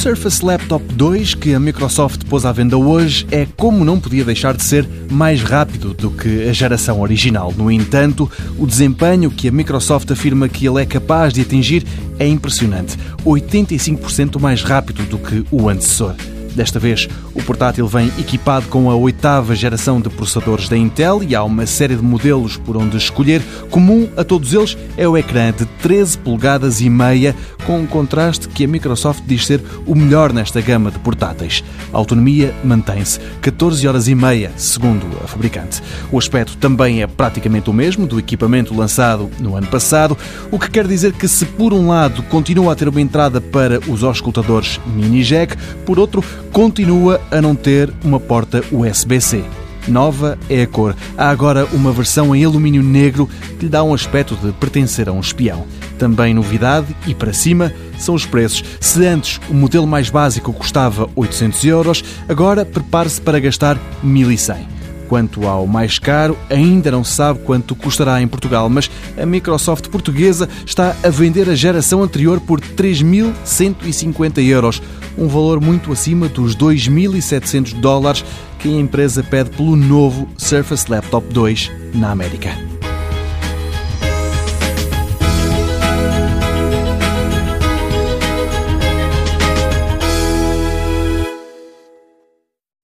Surface Laptop 2 que a Microsoft pôs à venda hoje é, como não podia deixar de ser, mais rápido do que a geração original. No entanto, o desempenho que a Microsoft afirma que ele é capaz de atingir é impressionante 85% mais rápido do que o antecessor. Desta vez, o portátil vem equipado com a oitava geração de processadores da Intel e há uma série de modelos por onde escolher. Comum a todos eles é o ecrã de 13 polegadas e meia, com um contraste que a Microsoft diz ser o melhor nesta gama de portáteis. A autonomia mantém-se 14 horas e meia, segundo a fabricante. O aspecto também é praticamente o mesmo do equipamento lançado no ano passado, o que quer dizer que se por um lado continua a ter uma entrada para os auscultadores mini jack, por outro continua a não ter uma porta USB-C. Nova é a cor. Há agora uma versão em alumínio negro que lhe dá um aspecto de pertencer a um espião. Também novidade, e para cima, são os preços. Se antes o modelo mais básico custava 800 euros, agora prepare-se para gastar 1100. Quanto ao mais caro, ainda não se sabe quanto custará em Portugal, mas a Microsoft portuguesa está a vender a geração anterior por 3.150 euros, um valor muito acima dos 2.700 dólares que a empresa pede pelo novo Surface Laptop 2 na América.